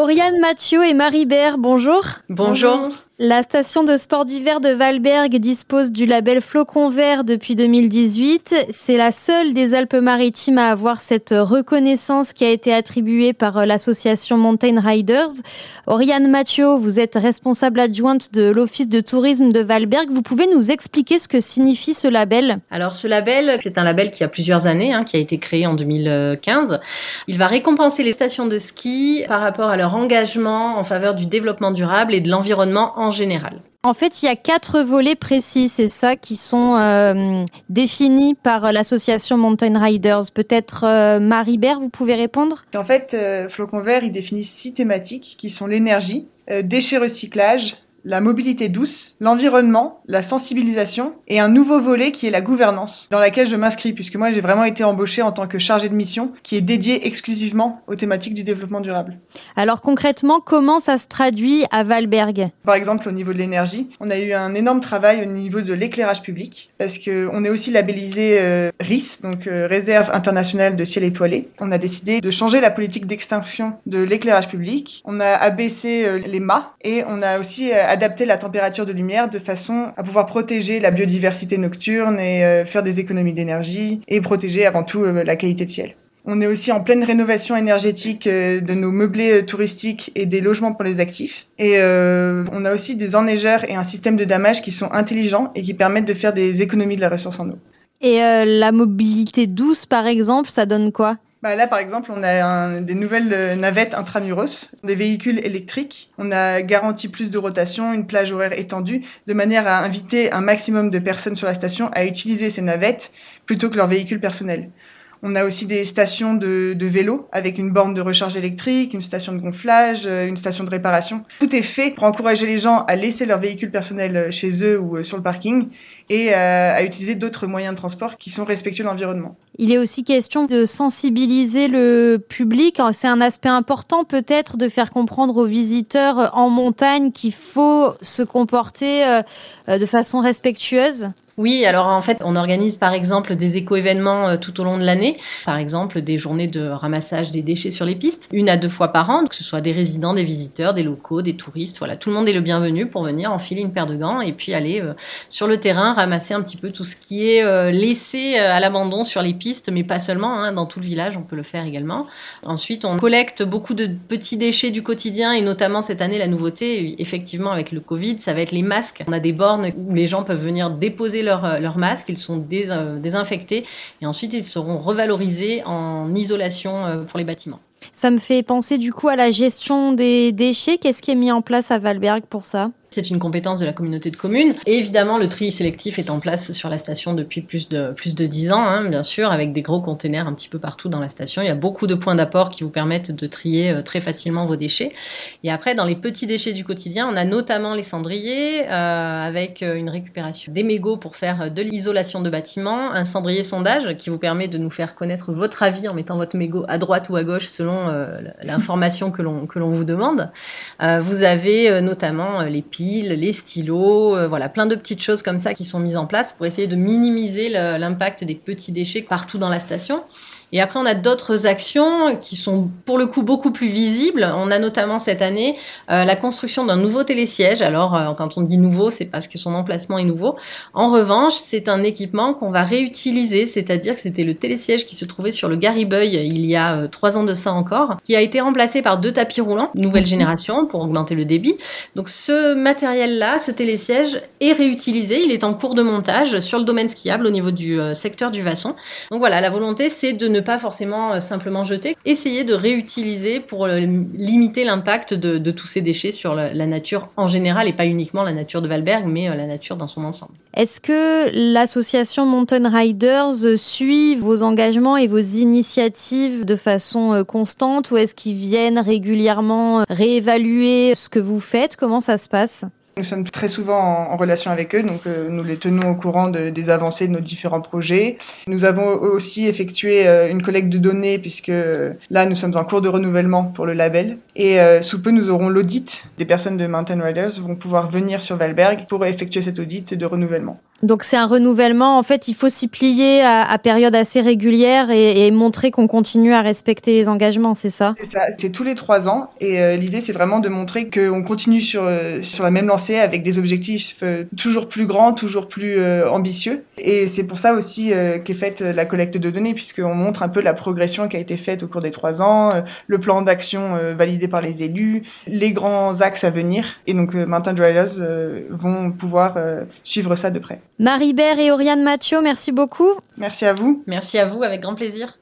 Oriane Mathieu et Marie Bert, bonjour. Bonjour. La station de sport d'hiver de Valberg dispose du label Flocon Vert depuis 2018. C'est la seule des Alpes-Maritimes à avoir cette reconnaissance qui a été attribuée par l'association Mountain Riders. Oriane Mathieu, vous êtes responsable adjointe de l'Office de tourisme de Valberg. Vous pouvez nous expliquer ce que signifie ce label? Alors ce label, c'est un label qui a plusieurs années, hein, qui a été créé en 2015. Il va récompenser les stations de ski par rapport à leur engagement en faveur du développement durable et de l'environnement en général. En fait, il y a quatre volets précis, c'est ça, qui sont euh, définis par l'association Mountain Riders. Peut-être euh, Marie Bert, vous pouvez répondre? En fait, euh, Flocon Vert, il définit six thématiques qui sont l'énergie, déchets recyclage, la mobilité douce, l'environnement, la sensibilisation et un nouveau volet qui est la gouvernance, dans laquelle je m'inscris puisque moi j'ai vraiment été embauchée en tant que chargée de mission qui est dédiée exclusivement aux thématiques du développement durable. Alors concrètement, comment ça se traduit à Valberg? Par exemple, au niveau de l'énergie, on a eu un énorme travail au niveau de l'éclairage public parce que on est aussi labellisé euh, RIS, donc euh, Réserve internationale de ciel étoilé. On a décidé de changer la politique d'extinction de l'éclairage public. On a abaissé euh, les mâts et on a aussi adapter la température de lumière de façon à pouvoir protéger la biodiversité nocturne et euh, faire des économies d'énergie et protéger avant tout euh, la qualité de ciel. On est aussi en pleine rénovation énergétique euh, de nos meublés touristiques et des logements pour les actifs. Et on a aussi des enneigeurs et un système de damage qui sont intelligents et qui permettent de faire des économies de la ressource en eau. Et la mobilité douce, par exemple, ça donne quoi? Bah là, par exemple, on a des nouvelles euh, navettes intramuros, des véhicules électriques. On a garanti plus de rotation, une plage horaire étendue, de manière à inviter un maximum de personnes sur la station à utiliser ces navettes plutôt que leurs véhicules personnels. On a aussi des stations de, de vélo avec une borne de recharge électrique, une station de gonflage, euh, une station de réparation. Tout est fait pour encourager les gens à laisser leur véhicule personnel euh, chez eux ou sur le parking et à utiliser d'autres moyens de transport qui sont respectueux de l'environnement. Il est aussi question de sensibiliser le public. C'est un aspect important peut-être de faire comprendre aux visiteurs en montagne qu'il faut se comporter euh, de façon respectueuse. Oui, alors en fait, on organise par exemple des éco-événements euh, tout au long de l'année. Par exemple, des journées de ramassage des déchets sur les pistes, une à deux fois par an, que ce soit des résidents, des visiteurs, des locaux, des touristes. Voilà, tout le monde est le bienvenu pour venir enfiler une paire de gants et puis aller euh, sur le terrain ramasser un petit peu tout ce qui est euh, laissé à l'abandon sur les pistes, mais pas seulement, hein, dans tout le village, on peut le faire également. Ensuite, on collecte beaucoup de petits déchets du quotidien et notamment cette année, la nouveauté, effectivement, avec le Covid, ça va être les masques. On a des bornes où les gens peuvent venir déposer leur, euh, leur masque, ils sont euh, désinfectés et ensuite ils seront revalorisés en isolation euh, pour les bâtiments. Ça me fait penser du coup à la gestion des déchets. Qu'est-ce qui est mis en place à Valberg pour ça? C'est une compétence de la communauté de communes. Et évidemment, le tri sélectif est en place sur la station depuis plus de, plus de 10 ans, hein, bien sûr, avec des gros containers un petit peu partout dans la station. Il y a beaucoup de points d'apport qui vous permettent de trier euh, très facilement vos déchets. Et après, dans les petits déchets du quotidien, on a notamment les cendriers, euh, avec euh, une récupération des mégots pour faire de l'isolation de bâtiments, un cendrier sondage qui vous permet de nous faire connaître votre avis en mettant votre mégot à droite ou à gauche selon l'information que l'on vous demande. vous avez notamment les les stylos, euh, voilà, plein de petites choses comme ça qui sont mises en place pour essayer de minimiser l'impact des petits déchets partout dans la station. Et après, on a d'autres actions qui sont pour le coup beaucoup plus visibles. On a notamment cette année euh, la construction d'un nouveau télésiège. Alors, euh, quand on dit nouveau, c'est parce que son emplacement est nouveau. En revanche, c'est un équipement qu'on va réutiliser, c'est-à-dire que c'était le télésiège qui se trouvait sur le Garibeuil il y a euh, trois ans de ça encore, qui a été remplacé par deux tapis roulants, nouvelle mhm. génération, pour augmenter le débit. Donc, ce matériel-là, ce télésiège, est réutilisé. Il est en cours de montage sur le domaine skiable au niveau du secteur du Vasson. Donc voilà, la volonté, c'est de ne pas forcément euh, simplement jeter, essayer de réutiliser pour euh, limiter l'impact de, tous ces déchets sur la, nature en général et pas uniquement la nature de Valberg, mais euh, la nature dans son ensemble. Est-ce que l'association Mountain Riders suit vos engagements et vos initiatives de façon constante ou est-ce qu'ils viennent régulièrement réévaluer ce que vous faites? Comment ça se passe? Nous sommes très souvent en, relation avec eux, donc euh, nous les tenons au courant de, des avancées de nos différents projets. Nous avons aussi effectué euh, une collecte de données puisque euh, là nous sommes en cours de renouvellement pour le label. Et sous peu nous aurons l'audit. Des personnes de Mountain Riders vont pouvoir venir sur Valberg pour effectuer cet audit de renouvellement. Donc c'est un renouvellement. En fait, il faut s'y plier à, à période assez régulière et, et montrer qu'on continue à respecter les engagements, c'est ça? C'est ça, c'est tous les trois ans. Et euh, l'idée, c'est vraiment de montrer qu'on continue sur, euh, sur la même lancée avec des objectifs euh, toujours plus grands, toujours plus euh, ambitieux. Et c'est pour ça aussi qu'est faite la collecte de données, puisqu'on montre un peu la progression qui a été faite au cours des trois ans, le plan d'action validé par les élus, les grands axes à venir. Et donc, Mountain Dryers vont pouvoir suivre ça de près. Marie Bert et Oriane Mathieu, merci beaucoup. Merci à vous. Merci à vous, avec grand plaisir.